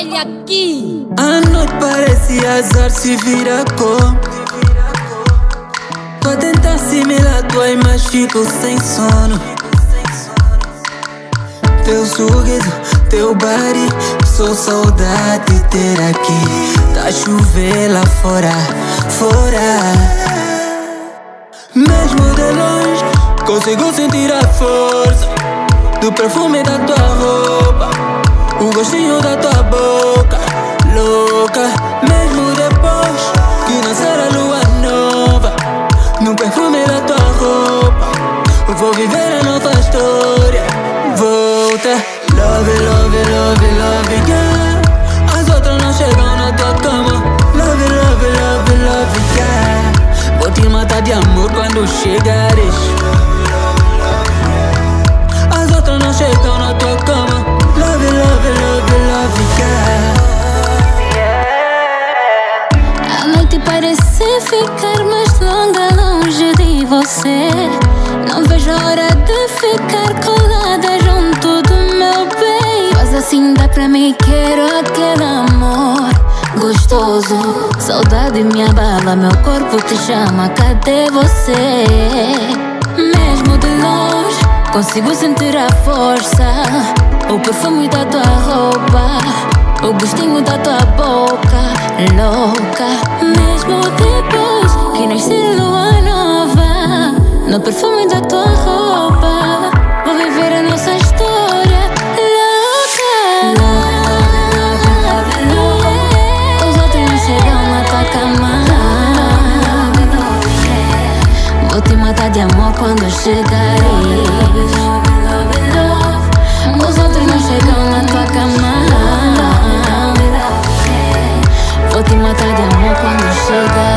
aqui. A noite parece azar se vira com. Vou tentar assimilar tua mas fico sem sono. Teu sorriso, teu body, sou saudade de ter aqui. Tá chover lá fora, fora. Mesmo de longe, consigo sentir a força do perfume da tua roupa, o gostinho da tua vou viver a nova história. Volta, love, love, love, love, yeah. As outras não chegam na tua cama. Love, love, love, love, yeah. Vou te matar de amor quando chegares. As outras não chegam na tua cama. Love, love, love, love, yeah. A noite parece ficar mais longa longe de você. Não vejo a hora ficar colada junto do meu bem. Faz assim, dá pra mim, quero aquele amor gostoso. Saudade me abala, meu corpo te chama, cadê você? Mesmo de longe, consigo sentir a força. O perfume da tua roupa, o gostinho da tua boca, louca. Mesmo depois que nasce lua nova, no perfume da tua roupa, amor quando chegares Os outros não chegam na tua cama. Vou te matar de amor quando chegares